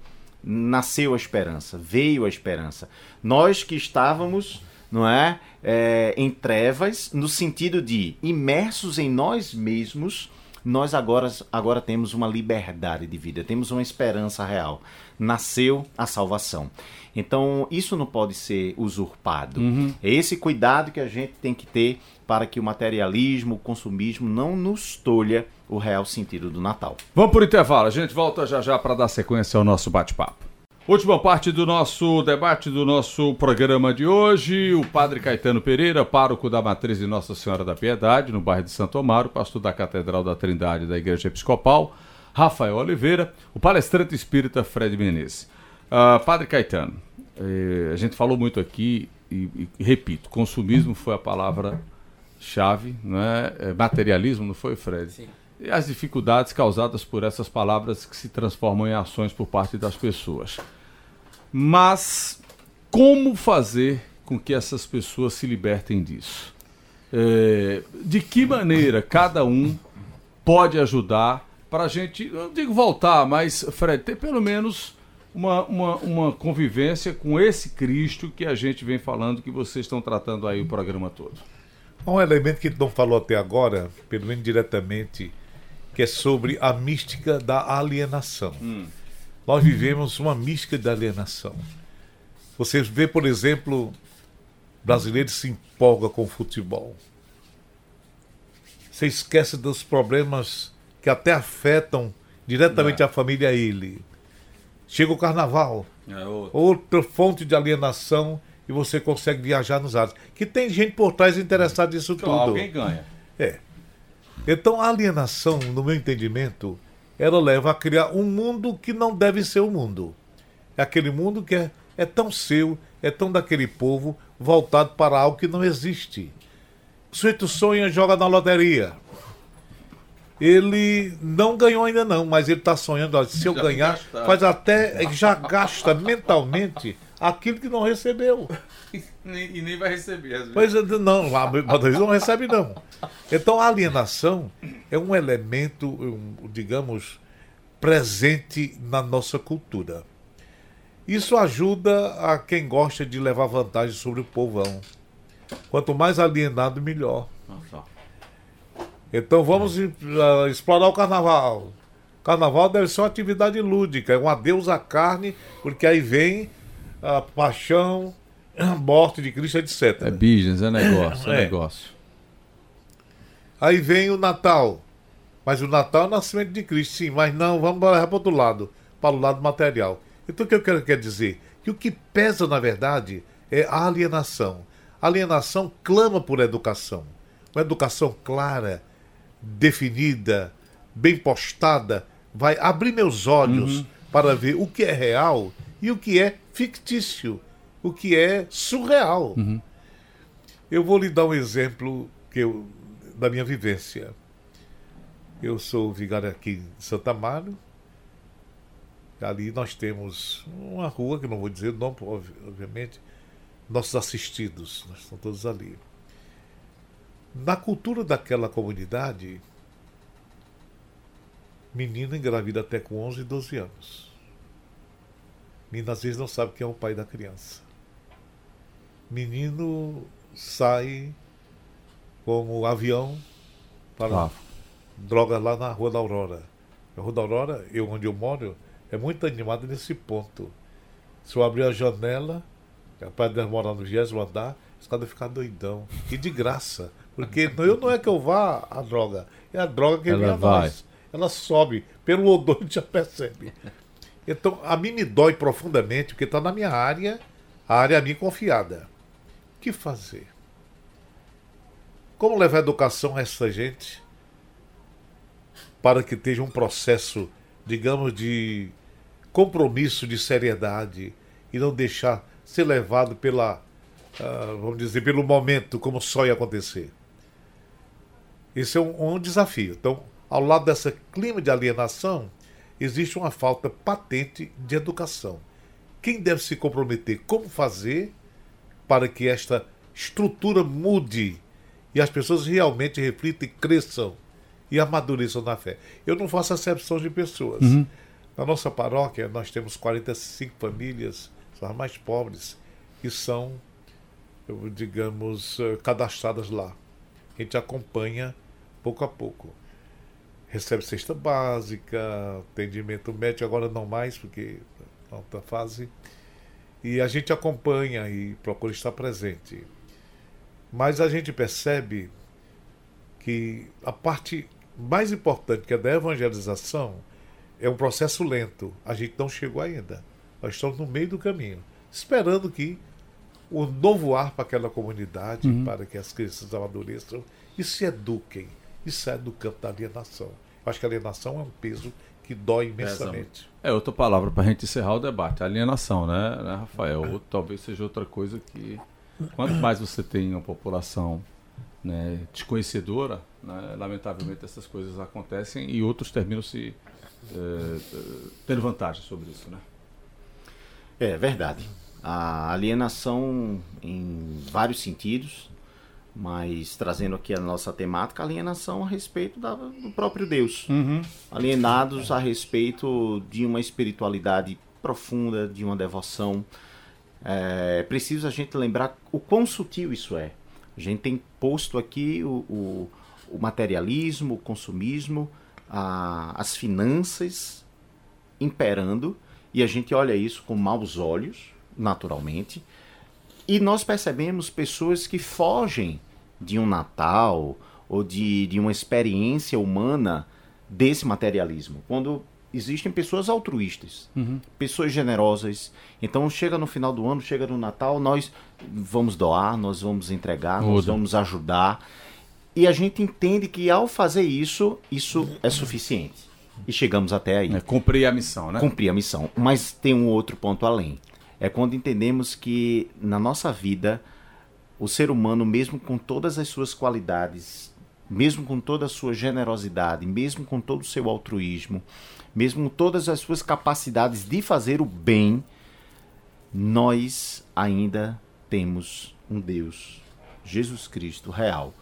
Speaker 3: Nasceu a esperança, veio a esperança. Nós que estávamos, não é, é, em trevas, no sentido de imersos em nós mesmos, nós agora, agora temos uma liberdade de vida, temos uma esperança real. Nasceu a salvação. Então, isso não pode ser usurpado. É esse cuidado que a gente tem que ter para que o materialismo, o consumismo não nos tolha o real sentido do Natal.
Speaker 1: Vamos por intervalo, a gente volta já já para dar sequência ao nosso bate-papo. Última parte do nosso debate, do nosso programa de hoje, o padre Caetano Pereira, pároco da Matriz de Nossa Senhora da Piedade, no bairro de Santo Amaro, pastor da Catedral da Trindade da Igreja Episcopal, Rafael Oliveira, o palestrante espírita Fred Menezes. Ah, padre Caetano, eh, a gente falou muito aqui, e, e repito, consumismo foi a palavra-chave, não é? Eh, materialismo, não foi, Fred?
Speaker 4: Sim.
Speaker 1: E as dificuldades causadas por essas palavras que se transformam em ações por parte das pessoas. Mas como fazer com que essas pessoas se libertem disso? É, de que maneira cada um pode ajudar para a gente, não digo voltar, mas, Fred, ter pelo menos uma, uma, uma convivência com esse Cristo que a gente vem falando, que vocês estão tratando aí o programa todo.
Speaker 2: Um elemento que não falou até agora, pelo menos diretamente, que é sobre a mística da alienação. Nós vivemos uma mística da alienação. Você vê, por exemplo, brasileiro se empolga com o futebol. você esquece dos problemas que até afetam diretamente
Speaker 1: É.
Speaker 2: a família ele. Chega o carnaval,
Speaker 1: É o-
Speaker 2: outra fonte de alienação e você consegue viajar nos ares. Que tem gente por trás interessada nisso
Speaker 1: Então,
Speaker 2: tudo.
Speaker 1: alguém ganha.
Speaker 2: É. Então a alienação, no meu entendimento, ela leva a criar um mundo que não deve ser o mundo. É aquele mundo que é, é tão seu, é tão daquele povo, voltado para algo que não existe. O sujeito sonha, joga na loteria. Ele não ganhou ainda não, mas ele está sonhando, ó, se eu
Speaker 1: Já
Speaker 2: ganhar,
Speaker 1: gastar.
Speaker 2: faz até, já gasta mentalmente aquilo que não recebeu.
Speaker 1: E nem, vai receber, às vezes.
Speaker 2: Pois é, não, lá vezes não recebe não. Então a alienação é um elemento, um, digamos, presente na nossa cultura. Isso ajuda a quem gosta de levar vantagem sobre o povão. Quanto mais alienado, melhor. Então vamos ah, explorar o carnaval. Carnaval deve ser uma atividade lúdica, é um adeus à carne, porque aí vem a paixão, a morte de Cristo, etc.
Speaker 1: É business, é negócio, é,
Speaker 2: É.
Speaker 1: negócio.
Speaker 2: Aí vem o Natal. Mas o Natal é o nascimento de Cristo, sim. Mas não, vamos para outro lado, para o lado material. Então o que eu quero quer dizer? Que o que pesa, na verdade, é a alienação. A alienação clama por educação. Uma educação clara, definida, bem postada, vai abrir meus olhos para ver o que é real e o que é fictício, o que é surreal. Eu vou lhe dar um exemplo que eu, da minha vivência. Eu sou vigário aqui em Santa Mário. Ali nós temos uma rua, que não vou dizer o nome, obvi- obviamente. Nossos assistidos, nós estão todos ali. Na cultura daquela comunidade, menino engravida até com 11 e 12 anos. Menino às vezes não sabe quem é o pai da criança. Menino sai como avião para
Speaker 1: Ah.
Speaker 2: drogas lá na Rua da Aurora. A Rua da Aurora, eu, onde eu moro, é muito animada nesse ponto. Se eu abrir a janela, capaz de morar no 20 andar, os caras ficam doidão. E de graça. Porque não- eu não é que eu vá a droga, é a droga que
Speaker 1: Ela
Speaker 2: vem a nós. Ela sobe. Pelo odor a já percebe. Então, a mim me dói profundamente, porque está na minha área, a área a mim confiada. O que fazer? Como levar educação a essa gente para que esteja um processo, digamos, de compromisso, de seriedade e não deixar ser levado pela, ah, vamos dizer, pelo momento, como só ia acontecer? Esse é um, um desafio. Então, ao lado desse clima de alienação, existe uma falta patente de educação. Quem deve se comprometer? Como fazer para que esta estrutura mude e as pessoas realmente reflitam e cresçam e amadureçam na fé? Eu não faço acepção de pessoas. Na nossa paróquia, nós temos 45 famílias, são as mais pobres, que são, digamos, eh, cadastradas lá. A gente acompanha pouco a pouco. Recebe cesta básica, atendimento médico, agora não mais, porque na outra fase. E a gente acompanha e procura estar presente. Mas a gente percebe que a parte mais importante, que é da evangelização, é um processo lento. A gente não chegou ainda. Nós estamos no meio do caminho, esperando que o novo ar para aquela comunidade, para que as crianças amadureçam e se eduquem e saiam do campo da alienação. Eu acho que a alienação é um peso que dói imensamente.
Speaker 1: É outra palavra para a gente encerrar o debate, alienação, né, né Rafael? Ou talvez seja outra coisa que, quanto mais você tem uma população né, desconhecedora, né, lamentavelmente essas coisas acontecem e outros terminam se eh, tendo vantagem sobre isso, né?
Speaker 3: É verdade. A alienação em vários sentidos, mas trazendo aqui a nossa temática, alienação a respeito da- do próprio Deus. Alienados a respeito de uma espiritualidade profunda, de uma devoção. É preciso a gente lembrar o quão sutil isso é. A gente tem posto aqui o, o- o materialismo, o consumismo, a- as finanças imperando e a gente olha isso com maus olhos, naturalmente, e nós percebemos pessoas que fogem de um Natal ou de, de uma experiência humana desse materialismo. Quando existem pessoas altruístas,
Speaker 1: Uhum.
Speaker 3: pessoas generosas. Então chega no final do ano, chega no Natal, nós vamos doar, nós vamos entregar, nós
Speaker 1: Muda.
Speaker 3: vamos ajudar. E a gente entende que ao fazer isso, isso é suficiente. E chegamos até aí
Speaker 1: É, cumprir a missão, né?
Speaker 3: cumprir a missão. Mas tem um outro ponto além. É quando entendemos que na nossa vida, o ser humano, mesmo com todas as suas qualidades, mesmo com toda a sua generosidade, mesmo com todo o seu altruísmo, mesmo com todas as suas capacidades de fazer o bem, nós ainda temos um Deus, Jesus Cristo real.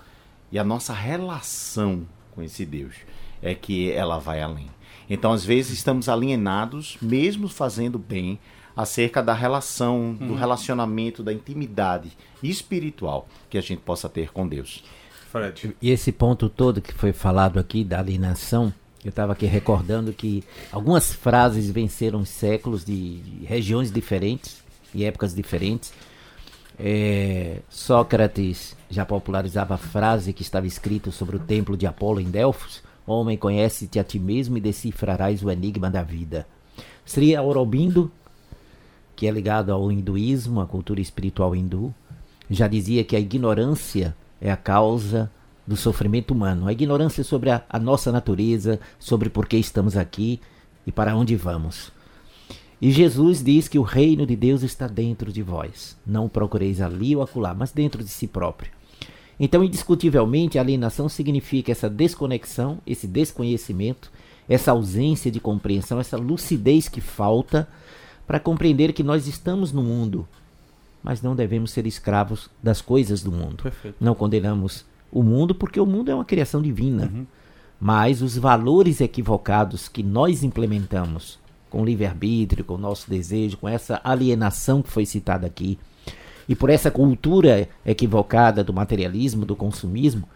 Speaker 3: E a nossa relação com esse Deus é que ela vai além. Então, às vezes, estamos alienados, mesmo fazendo bem, acerca da relação, do relacionamento, da intimidade espiritual que a gente possa ter com Deus.
Speaker 1: Fred.
Speaker 4: E esse ponto todo que foi falado aqui da alienação, eu estava aqui recordando que algumas frases venceram séculos de, de regiões diferentes e épocas diferentes. É, Sócrates já popularizava a frase que estava escrita sobre o templo de Apolo em Delfos: Homem, conhece-te a ti mesmo e decifrarás o enigma da vida. Sri Aurobindo, que é ligado ao hinduísmo, à cultura espiritual hindu, já dizia que a ignorância é a causa do sofrimento humano. A ignorância sobre a, a nossa natureza, sobre por que estamos aqui e para onde vamos. E Jesus diz que o reino de Deus está dentro de vós. Não procureis ali ou acolá, mas dentro de si próprio. Então, indiscutivelmente, a alienação significa essa desconexão, esse desconhecimento, essa ausência de compreensão, essa lucidez que falta para compreender que nós estamos no mundo, mas não devemos ser escravos das coisas do mundo.
Speaker 1: Perfeito.
Speaker 4: Não condenamos o mundo porque o mundo é uma criação divina. Mas os valores equivocados que nós implementamos com o livre-arbítrio, com o nosso desejo, com essa alienação que foi citada aqui, e por essa cultura equivocada do materialismo, do consumismo,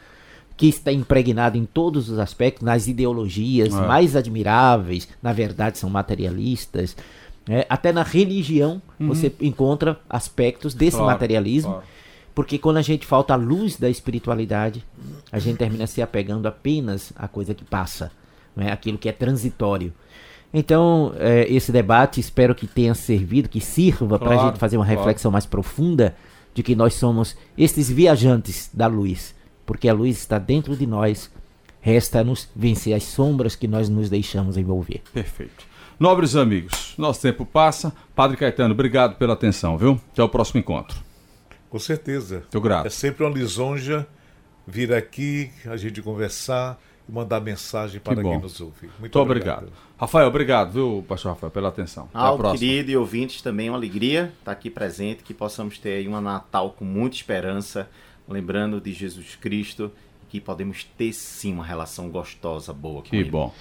Speaker 4: que está impregnada em todos os aspectos, nas ideologias
Speaker 1: É.
Speaker 4: mais admiráveis, na verdade são materialistas, né? até na religião você encontra aspectos desse
Speaker 1: Claro,
Speaker 4: materialismo.
Speaker 1: claro.
Speaker 4: Porque quando a gente falta a luz da espiritualidade, a gente termina se apegando apenas à coisa que passa, não é? aquilo que é transitório. Então, eh, esse debate espero que tenha servido, que sirva para a
Speaker 1: Claro,
Speaker 4: gente fazer uma
Speaker 1: claro.
Speaker 4: reflexão mais profunda de que nós somos esses viajantes da luz, porque a luz está dentro de nós, resta-nos vencer as sombras que nós nos deixamos envolver.
Speaker 1: Perfeito. Nobres amigos, nosso tempo passa. Padre Caetano, obrigado pela atenção, viu? Até o próximo encontro.
Speaker 2: Com certeza.
Speaker 1: Tô grato.
Speaker 2: É sempre uma lisonja vir aqui, a gente conversar e mandar mensagem para
Speaker 1: bom.
Speaker 2: quem nos ouve. Muito,
Speaker 1: Muito obrigado. Rafael, obrigado, viu, pastor Rafael, pela atenção. Até a
Speaker 3: Ao
Speaker 1: próxima.
Speaker 3: querido e ouvintes também uma alegria estar aqui presente, que possamos ter aí um Natal com muita esperança, lembrando de Jesus Cristo, que podemos ter sim uma relação gostosa, boa com
Speaker 1: Que
Speaker 3: ele.
Speaker 1: bom.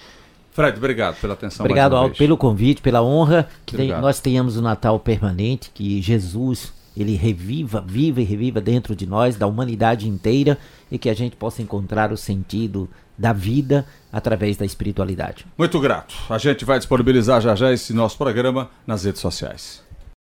Speaker 1: Fred, obrigado pela atenção
Speaker 4: Obrigado Aldo,
Speaker 1: vez.
Speaker 4: pelo convite, pela honra que tem- nós tenhamos o Natal permanente, que Jesus ele reviva, viva e reviva dentro de nós, da humanidade inteira, e que a gente possa encontrar o sentido da vida através da espiritualidade.
Speaker 1: Muito grato. A gente vai disponibilizar já já esse nosso programa nas redes sociais.